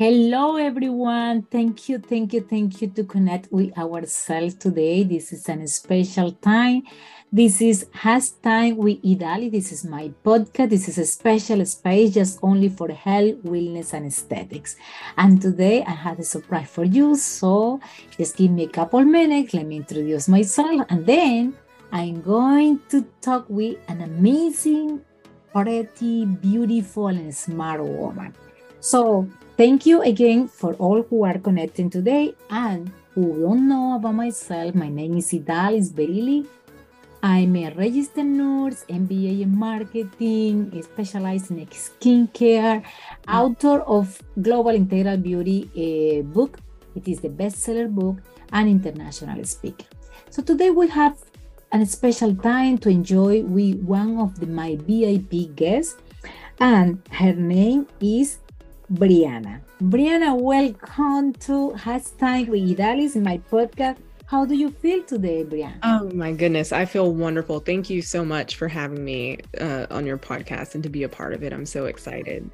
Hello, everyone. Thank you, thank you, thank you to connect with ourselves today. This is a special time. This is Has Time with Idali. This is my podcast. This is a special space just only for health, wellness, and aesthetics. And today I have a surprise for you. So just give me a couple minutes. Let me introduce myself. And then I'm going to talk with an amazing, pretty, beautiful, and smart woman. So Thank you again for all who are connecting today and who don't know about myself. My name is Idalis Berili. I'm a registered nurse, MBA in marketing, specialized in skincare, author of Global Integral Beauty book. It is the bestseller book and international speaker. So today we have a special time to enjoy with one of the, my VIP guests, and her name is Brianna. Brianna, welcome to Hashtag with Idalis in my podcast. How do you feel today, Brianna? Oh my goodness, I feel wonderful. Thank you so much for having me uh, on your podcast and to be a part of it. I'm so excited.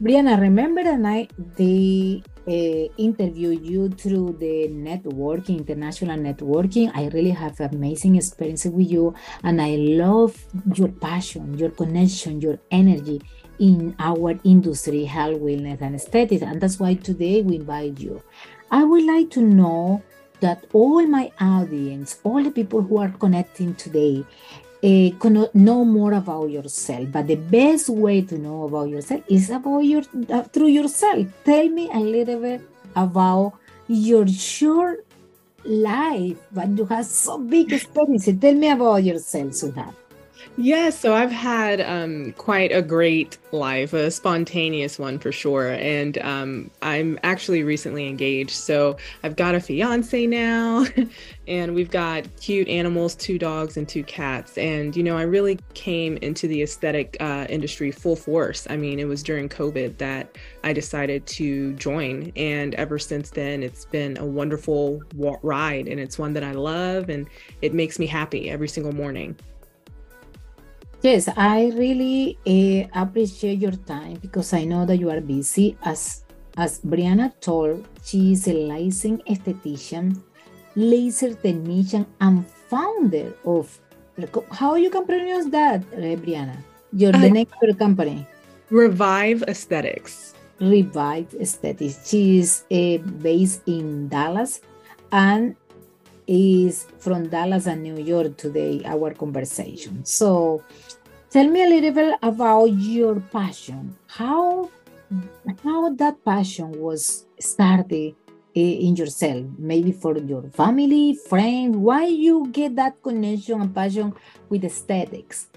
Brianna, remember that I they uh, interviewed you through the networking, international networking. I really have amazing experience with you, and I love your passion, your connection, your energy in our industry, health, wellness, and aesthetics. And that's why today we invite you. I would like to know that all my audience, all the people who are connecting today, uh, know more about yourself. But the best way to know about yourself is about your uh, through yourself. Tell me a little bit about your short life, but you have so big experience. Tell me about yourself, Sudha. Yes, so I've had um, quite a great life, a spontaneous one for sure. And um, I'm actually recently engaged. So I've got a fiance now, and we've got cute animals two dogs and two cats. And, you know, I really came into the aesthetic uh, industry full force. I mean, it was during COVID that I decided to join. And ever since then, it's been a wonderful ride. And it's one that I love, and it makes me happy every single morning. Yes, I really uh, appreciate your time because I know that you are busy. As as Brianna told, she is a licensed esthetician, laser technician, and founder of how you can pronounce that, uh, Brianna? Your the your company? Revive Aesthetics. Revive Aesthetics. She is uh, based in Dallas, and is from Dallas and New York today, our conversation. So tell me a little bit about your passion. How how that passion was started eh, in yourself, maybe for your family, friend, why you get that connection and passion with aesthetics?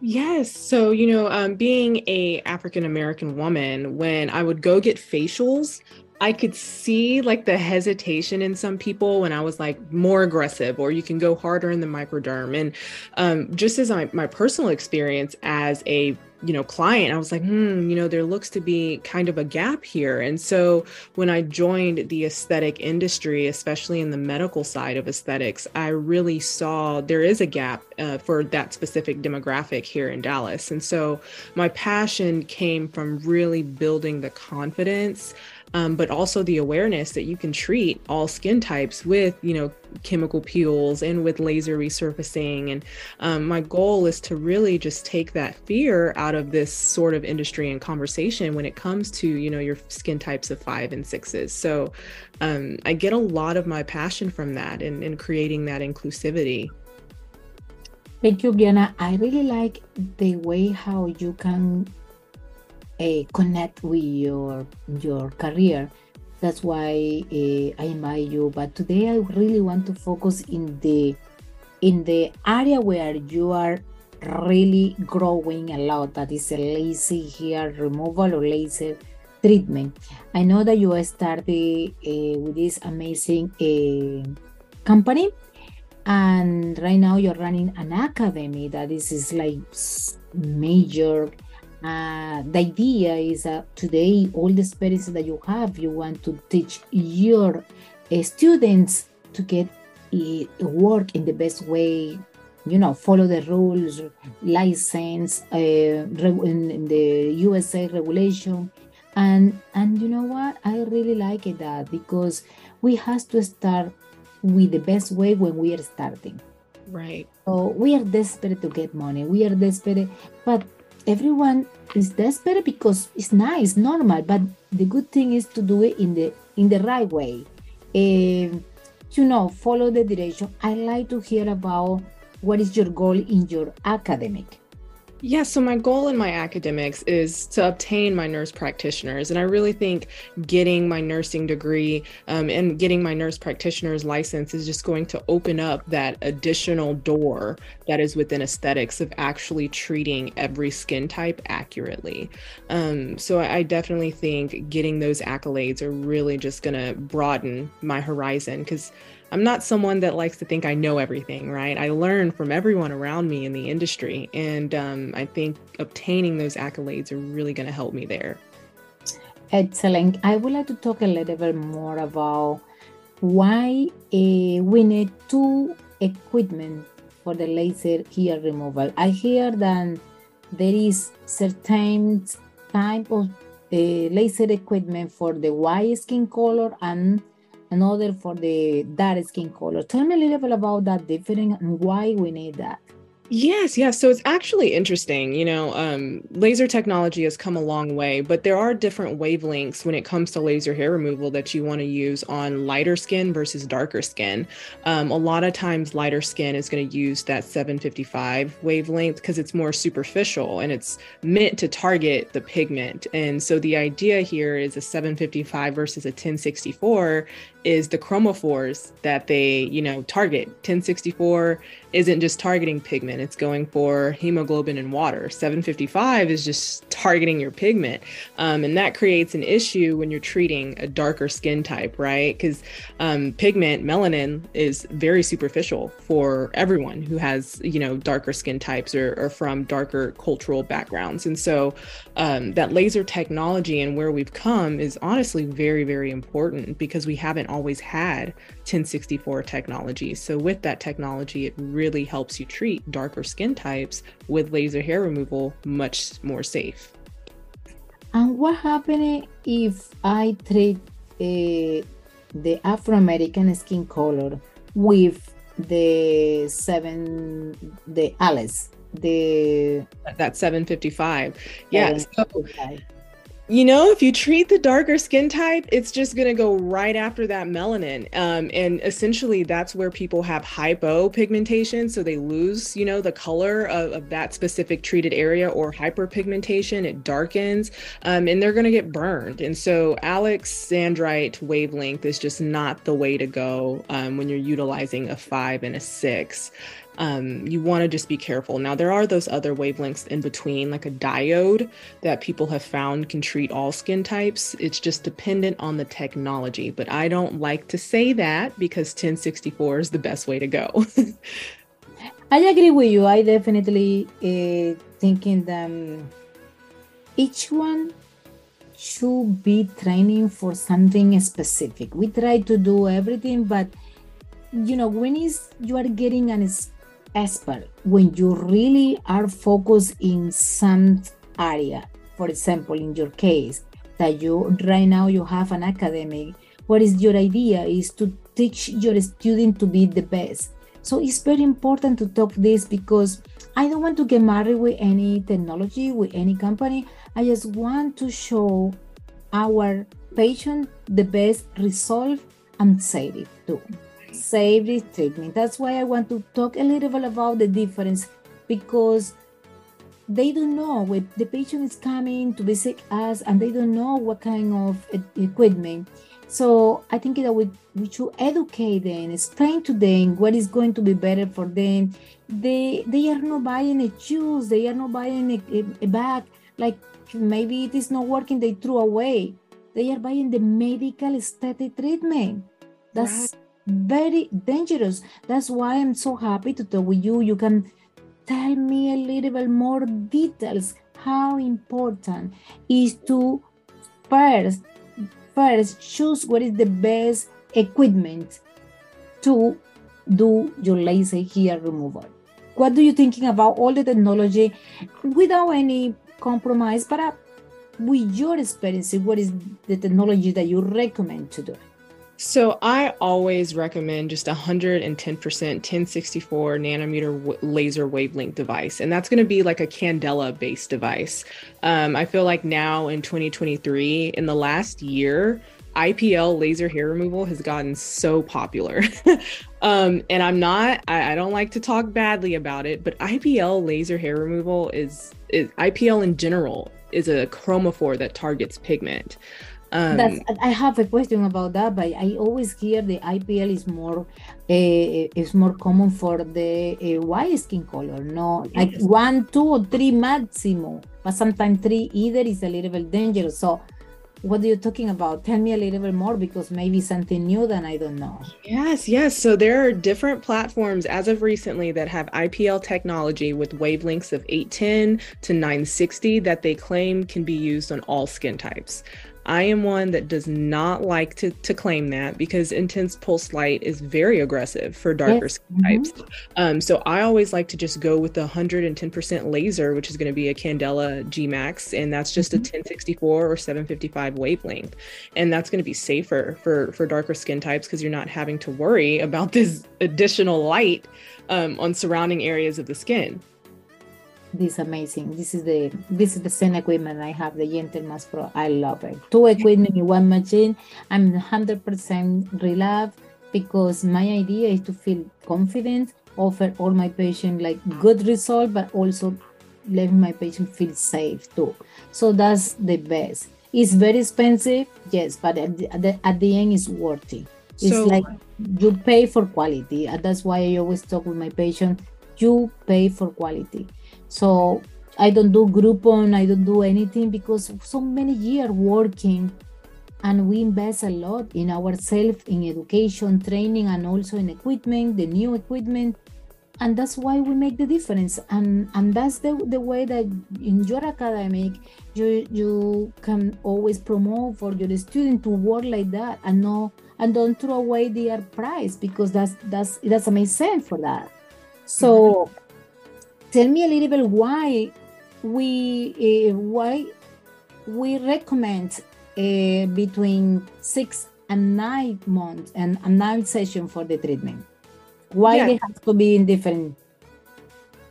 Yes. So, you know, um, being a African American woman, when I would go get facials, I could see like the hesitation in some people when I was like more aggressive, or you can go harder in the microderm. And um, just as my, my personal experience as a you know client i was like hmm you know there looks to be kind of a gap here. And so when i joined the aesthetic industry especially in the medical side of aesthetics i really saw there is a gap uh, for that specific demographic here in dallas. And so my passion came from really building the confidence um, but also the awareness that you can treat all skin types with, you know, chemical peels and with laser resurfacing. And um, my goal is to really just take that fear out of this sort of industry and conversation when it comes to, you know, your skin types of five and sixes. So um, I get a lot of my passion from that and, and creating that inclusivity. Thank you, Brianna. I really like the way how you can uh, connect with your your career. That's why uh, I invite you. But today I really want to focus in the in the area where you are really growing a lot. That is a laser hair removal or laser treatment. I know that you started uh, with this amazing uh, company, and right now you're running an academy that is, is like major uh, the idea is that today all the experience that you have you want to teach your uh, students to get uh, work in the best way you know follow the rules license uh, in, in the usa regulation. And and you know what? I really like it that because we have to start with the best way when we are starting. Right. So we are desperate to get money. We are desperate but everyone is desperate because it's nice normal but the good thing is to do it in the in the right way. Um, you know follow the direction. I like to hear about what is your goal in your academic yeah, so my goal in my academics is to obtain my nurse practitioners. And I really think getting my nursing degree um, and getting my nurse practitioner's license is just going to open up that additional door that is within aesthetics of actually treating every skin type accurately. Um, so I, I definitely think getting those accolades are really just going to broaden my horizon because I'm not someone that likes to think I know everything, right? I learn from everyone around me in the industry. And um, I think obtaining those accolades are really going to help me there. Excellent. I would like to talk a little bit more about why uh, we need two equipment for the laser hair removal. I hear that there is certain type of uh, laser equipment for the white skin color and another for the dark skin color. Tell me a little bit about that difference and why we need that. Yes, yes. So it's actually interesting. You know, um, laser technology has come a long way, but there are different wavelengths when it comes to laser hair removal that you want to use on lighter skin versus darker skin. Um, a lot of times, lighter skin is going to use that 755 wavelength because it's more superficial and it's meant to target the pigment. And so the idea here is a 755 versus a 1064 is the chromophores that they, you know, target. 1064 isn't just targeting pigment, it's going for hemoglobin and water. 755 is just targeting your pigment. Um, and that creates an issue when you're treating a darker skin type, right? Because um, pigment, melanin, is very superficial for everyone who has, you know, darker skin types or, or from darker cultural backgrounds. And so um, that laser technology and where we've come is honestly very, very important because we haven't always had 1064 technology. So, with that technology, it really helps you treat darker skin types with laser hair removal much more safe. And what happens if I treat uh, the Afro American skin color with the seven, the Alice, the that 755? Yeah. So, you know, if you treat the darker skin type, it's just going to go right after that melanin. Um, and essentially, that's where people have hypopigmentation. So they lose, you know, the color of, of that specific treated area or hyperpigmentation. It darkens um, and they're going to get burned. And so, alexandrite wavelength is just not the way to go um, when you're utilizing a five and a six um, you want to just be careful. Now, there are those other wavelengths in between, like a diode that people have found can treat all skin types. It's just dependent on the technology. But I don't like to say that because 1064 is the best way to go. I agree with you. I definitely uh, thinking that um, each one should be training for something specific. We try to do everything, but you know when is you are getting an expert when you really are focused in some area. For example in your case that you right now you have an academic what is your idea is to teach your student to be the best. So it's very important to talk this because i don't want to get married with any technology with any company. I just want to show our patient the best result and save it too save treatment. That's why I want to talk a little bit about the difference because they don't know when the patient is coming to visit us and they don't know what kind of equipment. So I think that we, we should educate them, explain to them what is going to be better for them. They they are not buying a shoes, they are not buying a, a, a bag. Like maybe it is not working, they threw away. They are buying the medical aesthetic treatment. That's right very dangerous. That's why I'm so happy to talk with you. You can tell me a little bit more details how important is to first first choose what is the best equipment to do your laser hair removal. What do you thinking about all the technology without any compromise? But uh, with your experience, what is the technology that you recommend to do? So I always recommend just 110% 1064 nanometer w- laser wavelength device, and that's going to be like a Candela based device. Um, I feel like now in 2023, in the last year, IPL laser hair removal has gotten so popular. um, and I'm not, I, I, don't like to talk badly about it, but IPL laser hair removal is, is IPL in general is a chromophore that targets pigment. Um, That's, I have a question about that, but I always hear the IPL is more uh, is more common for the uh, white skin color. No, like one, two, or three maximum, but sometimes three either is a little bit dangerous. So what are you talking about? Tell me a little bit more because maybe something new that I don't know. Yes, yes. So there are different platforms as of recently that have IPL technology with wavelengths of 810 to 960 that they claim can be used on all skin types. I am one that does not like to, to claim that because intense pulse light is very aggressive for darker yes. skin mm-hmm. types. Um, so I always like to just go with the 110% laser, which is going to be a Candela G Max, and that's just mm-hmm. a 1064 or 755 wavelength. And that's going to be safer for, for darker skin types because you're not having to worry about this additional light um, on surrounding areas of the skin this amazing. This is the this is the same equipment I have, the GentleMax Pro. I love it. Two equipment in one machine. I'm 100% reliable because my idea is to feel confident, offer all my patients like good result, but also let my patient feel safe too. So that's the best. It's very expensive, yes, but at the, at the, end, it's worthy. It's so, like you pay for quality. And that's why I always talk with my patient. You pay for quality. So I don't do Groupon, I don't do anything because so many years working and we invest a lot in ourselves in education, training, and also in equipment, the new equipment. And that's why we make the difference. And and that's the, the way that in your academic you you can always promote for your student to work like that and no and don't throw away their prize because that's that's it doesn't make sense for that. So mm-hmm tell me a little bit why we uh, why we recommend uh, between six and nine months and a nine session for the treatment. Why yeah. they have to be in different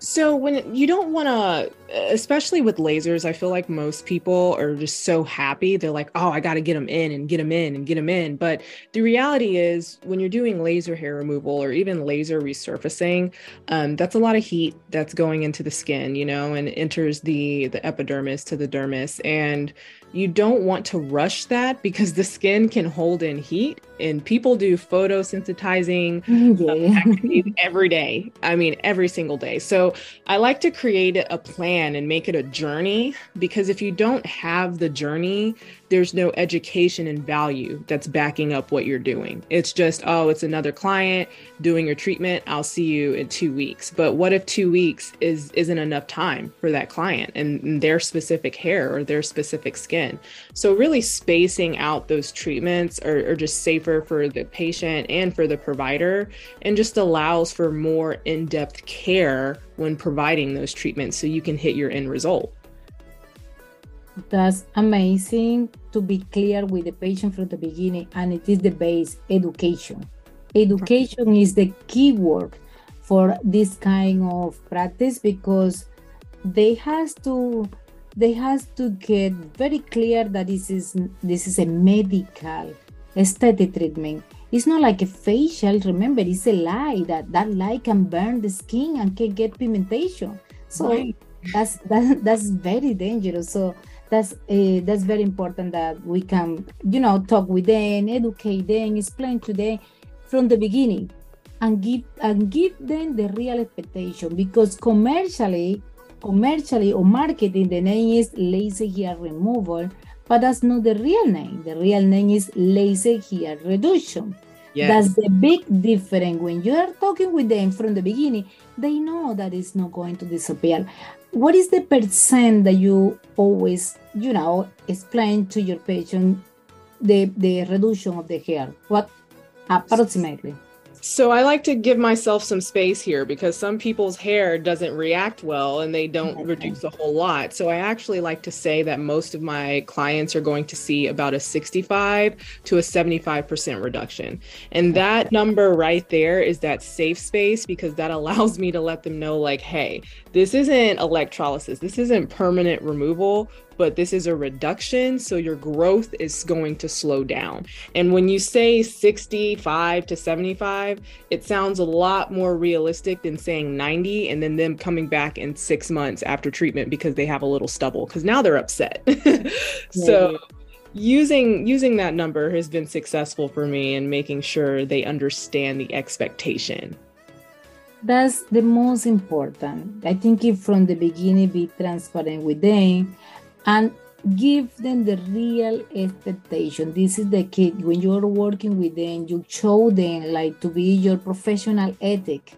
so when you don't want to, especially with lasers, I feel like most people are just so happy. They're like, "Oh, I got to get them in and get them in and get them in." But the reality is, when you're doing laser hair removal or even laser resurfacing, um, that's a lot of heat that's going into the skin, you know, and enters the the epidermis to the dermis, and you don't want to rush that because the skin can hold in heat and people do photosensitizing yeah. every day i mean every single day so i like to create a plan and make it a journey because if you don't have the journey there's no education and value that's backing up what you're doing. It's just, oh, it's another client doing your treatment. I'll see you in two weeks. But what if two weeks is isn't enough time for that client and their specific hair or their specific skin? So really spacing out those treatments are, are just safer for the patient and for the provider and just allows for more in-depth care when providing those treatments so you can hit your end result. That's amazing to be clear with the patient from the beginning, and it is the base education. Education is the key word for this kind of practice because they has to they has to get very clear that this is this is a medical aesthetic treatment. It's not like a facial. Remember, it's a light that that light can burn the skin and can get pigmentation. So right. that's that, that's very dangerous. So that's uh, that's very important that we can you know talk with them educate them explain to them from the beginning and give and give them the real expectation. Because commercially commercially or marketing the name is laser hair removal but that's not the real name. The real name is laser hair reduction. Yes. that's the big difference. When you are talking with them from the beginning they know that it's not going to disappear what is the percent that you always you know explain to your patient the the reduction of the hair? What approximately So I like to give myself some space here because some people's hair doesn't react well and they don't okay. reduce a whole lot. So I actually like to say that most of my clients are going to see about a 65 to a 75% reduction. And that number right there is that safe space because that allows me to let them know like, hey, this isn't electrolysis. This isn't permanent removal but this is a reduction. So your growth is going to slow down. And when you say 65 to 75, it sounds a lot more realistic than saying 90 and then them coming back in six months after treatment because they have a little stubble because now they're upset. so using using that number has been successful for me in making sure they understand the expectation that's the most important i think if from the beginning be transparent with them and give them the real expectation. This is the key. When you're working with them, you show them like to be your professional ethic.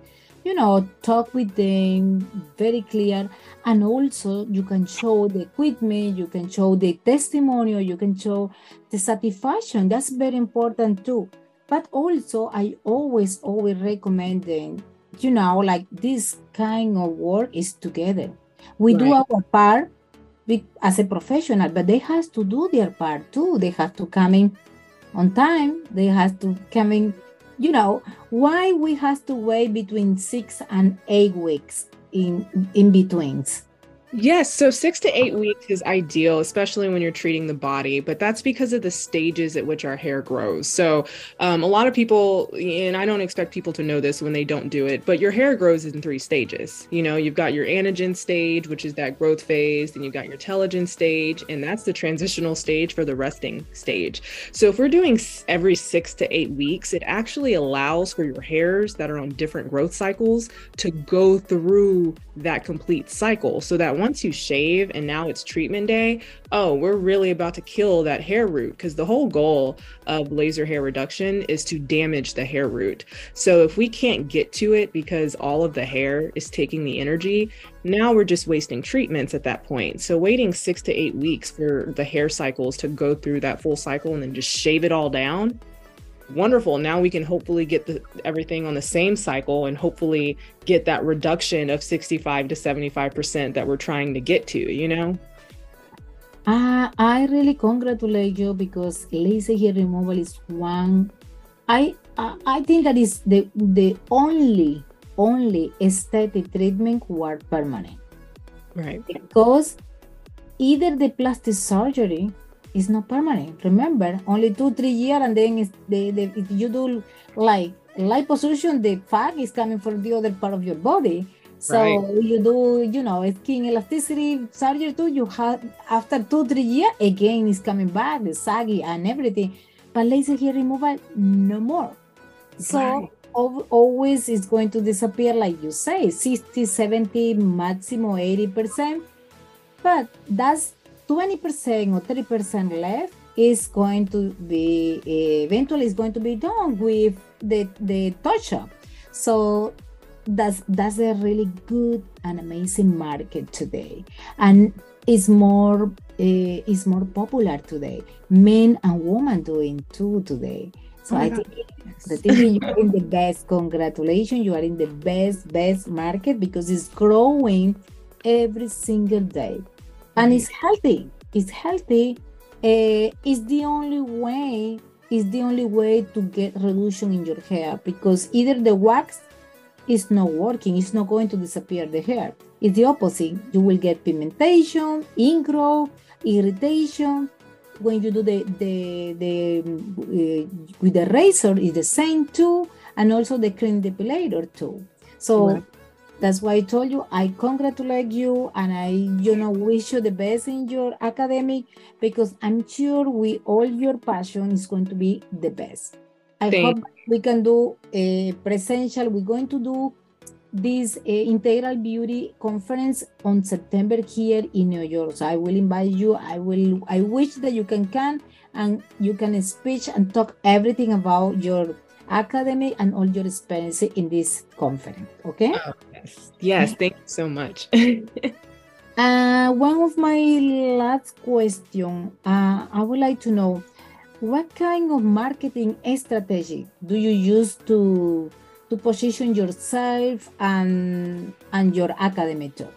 You know, talk with them very clear, and also you can show the equipment, you can show the testimonial, you can show the satisfaction. That's very important too. But also, I always, always recommend them. You know, like this kind of work is together. We right. do our part as a professional, but they have to do their part too. They have to come in on time. They have to come in, you know, why we have to wait between six and eight weeks in in betweens. Yes, so six to eight weeks is ideal, especially when you're treating the body, but that's because of the stages at which our hair grows. So, um, a lot of people, and I don't expect people to know this when they don't do it, but your hair grows in three stages. You know, you've got your anagen stage, which is that growth phase, then you've got your telogen stage, and that's the transitional stage for the resting stage. So, if we're doing every six to eight weeks, it actually allows for your hairs that are on different growth cycles to go through that complete cycle so that once you shave and now it's treatment day, oh, we're really about to kill that hair root because the whole goal of laser hair reduction is to damage the hair root. So if we can't get to it because all of the hair is taking the energy, now we're just wasting treatments at that point. So waiting six to eight weeks for the hair cycles to go through that full cycle and then just shave it all down wonderful. Now we can hopefully get the, everything on the same cycle and hopefully get that reduction of 65 to 75% that we're trying to get to you know? Uh, i really congratulate you because laser hair removal is one i i think that is the the only only aesthetic treatment who are permanent. Right. Because either the plastic surgery it's not permanent. Remember, only two, three years, and then it's the, the, if you do like liposuction, the fat is coming from the other part of your body. So right. you do, you know, skin elasticity surgery too. You have after two, three years, again it's coming back, the saggy and everything. But laser hair removal, no more. So right. always it's going to disappear, like you say, 60, 70, maximum 80%. But that's 20% or 30% left is going to be eventually is going to be done with the the touch up so that's that's a really good and amazing market today. And it's more uh, is more popular today. Men and women doing too today. So oh i think the thing you are in the best congratulations you are in the best best market because it's growing every single day and it's healthy. It's healthy. Uh, it's the only way. It's the only way to get reduction in your hair because either the wax is not working. It's not going to disappear the hair. It's the opposite. You will get pigmentation, ingrowth, irritation. When you do the the the uh, with the razor, is the same too, and also the cream depilator too. So. Right that's why I told you I congratulate you and I, you know, wish you the best in your academic because I'm sure we all your passion is going to be the best. I Thank hope we can do a presential. We're going to do this uh, integral beauty conference on September here in New York. So I will invite you. I will. I wish that you can come and you can speak and talk everything about your academic and all your experience in this conference. Okay. Oh, yes. Yes. Thank you so much. uh, one of my last question, uh, I would like to know, what kind of marketing strategy do you use to to position yourself and and your academic job?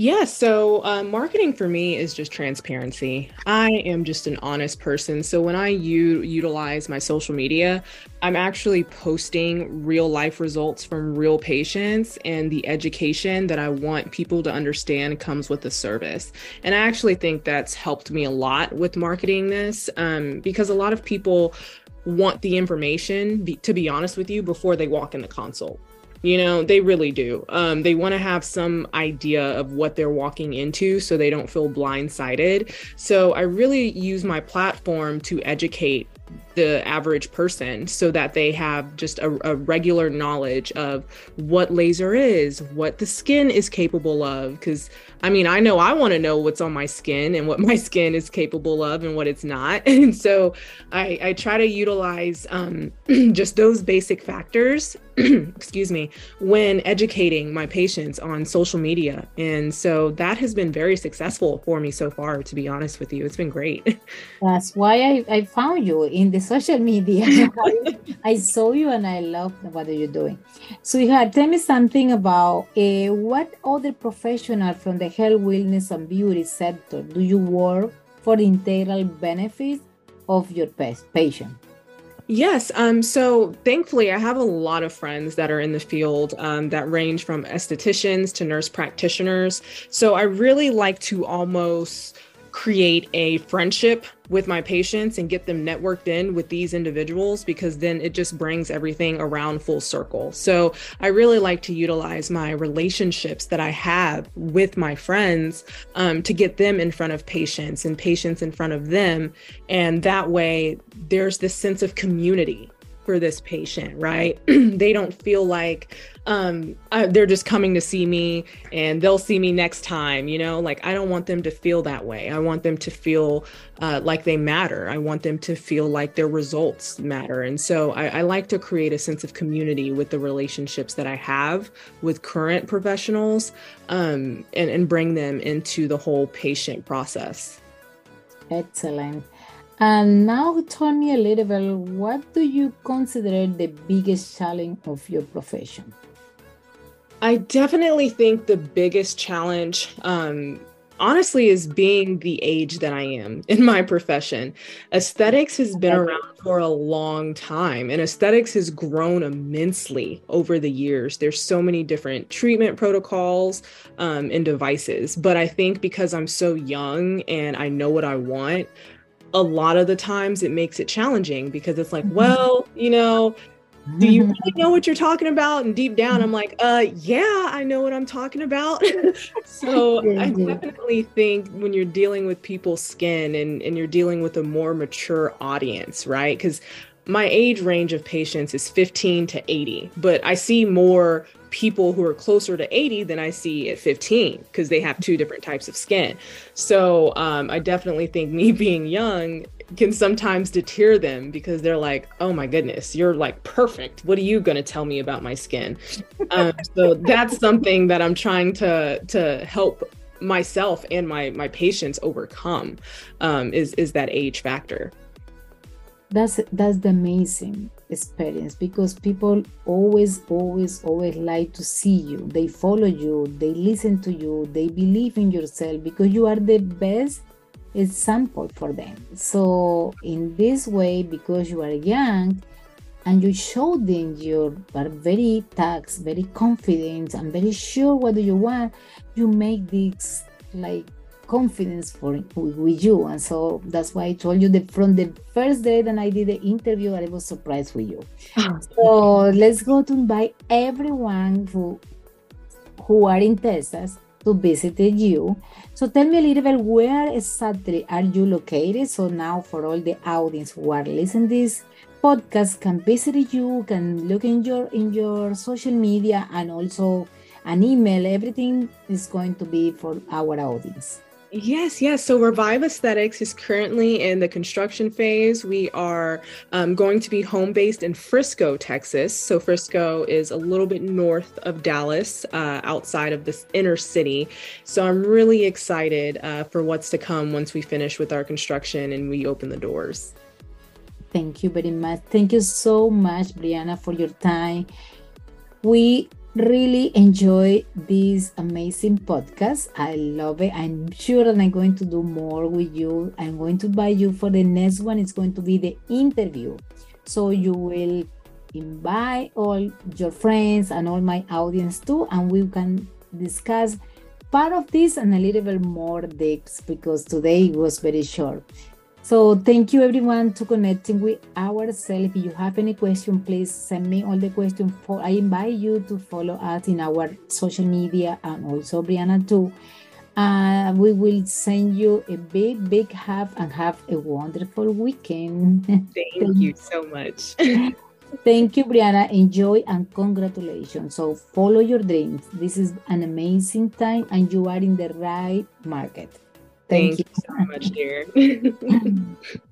Yeah, so uh, marketing for me is just transparency. I am just an honest person. So when I u- utilize my social media, I'm actually posting real life results from real patients and the education that I want people to understand comes with the service. And I actually think that's helped me a lot with marketing this um, because a lot of people want the information, be, to be honest with you, before they walk in the consult. You know, they really do. Um, they want to have some idea of what they're walking into so they don't feel blindsided. So I really use my platform to educate the average person so that they have just a, a, regular knowledge of what laser is, what the skin is capable of. Because I mean, I know I want to know what's on my skin and what my skin is capable of and what it's not. And so I, I try to utilize um, just those basic factors, excuse me, when educating my patients on social media. And so that has been very successful for me so far, to be honest with you. It's been great. That's why I, I found you in the social media. I saw you and I love what are you're doing. So, you had tell me something about uh, what other professional from the health, wellness, and beauty sector do you work for the integral benefits of your patient? Yes. Um, so thankfully, I have a lot of friends that are in the field um, that range from estheticians to nurse practitioners. So I really like to almost create a friendship with my patients and get them networked in with these individuals because then it just brings everything around full circle. So I really like to utilize my relationships that I have with my friends um, to get them in front of patients and patients in front of them. And that way, there's this sense of community for this patient, right? they don't feel like um, uh, they're just coming to see me and they'll see me next time, you know? Like, I don't want them to feel that way. I want them to feel uh, like they matter. I want them to feel like their results matter. And so I, I like to create a sense of community with the relationships that I have with current professionals um, and, and bring them into the whole patient process. Excellent. And now tell me a little bit, what do you consider the biggest challenge of your profession? I definitely think the biggest challenge, um, honestly, is being the age that I am in my profession. Aesthetics has been around for a long time, and aesthetics has grown immensely over the years. There's so many different treatment protocols um, and devices. But I think because I'm so young and I know what I want, a lot of the times it makes it challenging because it's like, mm-hmm. well, you know, do you mm-hmm. really know what you're talking about? And deep down, I'm like, uh, yeah, I know what I'm talking about. so I definitely think when you're dealing with people's skin and, and you're dealing with a more mature audience, right? Because my age range of patients is 15 to 80, but I see more people who are closer to 80 than I see at 15 because they have two different types of skin. So um, I definitely think me being young can sometimes deter them because they're like, oh my goodness, you're like perfect. What are you going to tell me about my skin? Um, so that's something that I'm trying to to help myself and my my patients overcome um, is is that age factor. That's that's the amazing experience because people always always always like to see you. They follow you they listen to you they believe in yourself because you are the best example for them. So in this way because you are young and you show them you are very tax very confident and very sure what do you want you make this like confidence for with you. And so that's why i told you that from the first day that i did the interview i was surprised with you. Ah. so let's go to invite everyone who who are in texas to visit you so tell me a little bit where exactly are you located? So now for all the audience who are listening this podcast can visit you can look in your in your social media and also an email. Everything is going to be for our audience Yes, yes. So Revive Aesthetics is currently in the construction phase. We are um, going to be home based in Frisco, Texas. So Frisco is a little bit north of Dallas, uh, outside of this inner city. So I'm really excited uh, for what's to come once we finish with our construction and we open the doors. Thank you very much. Thank you so much, Brianna, for your time. We really enjoy this amazing podcast. I love it. I'm sure that I'm going to do more with you. I'm going to buy you for the next one. It's going to be the interview. So you will invite all your friends and all my audience too, and we can discuss part of this and a little bit more depth because today was very short. So thank you everyone to connecting with ourselves. If you have any question, please send me all the questions. For I invite you to follow us in our social media and also Brianna too. Uh, we will send you a big, big hug and have a wonderful weekend. Thank you so much. Thank you, Brianna. Enjoy and congratulations. So follow your dreams. This is an amazing time and you are in the right market. Thank, Thank you so much, dear.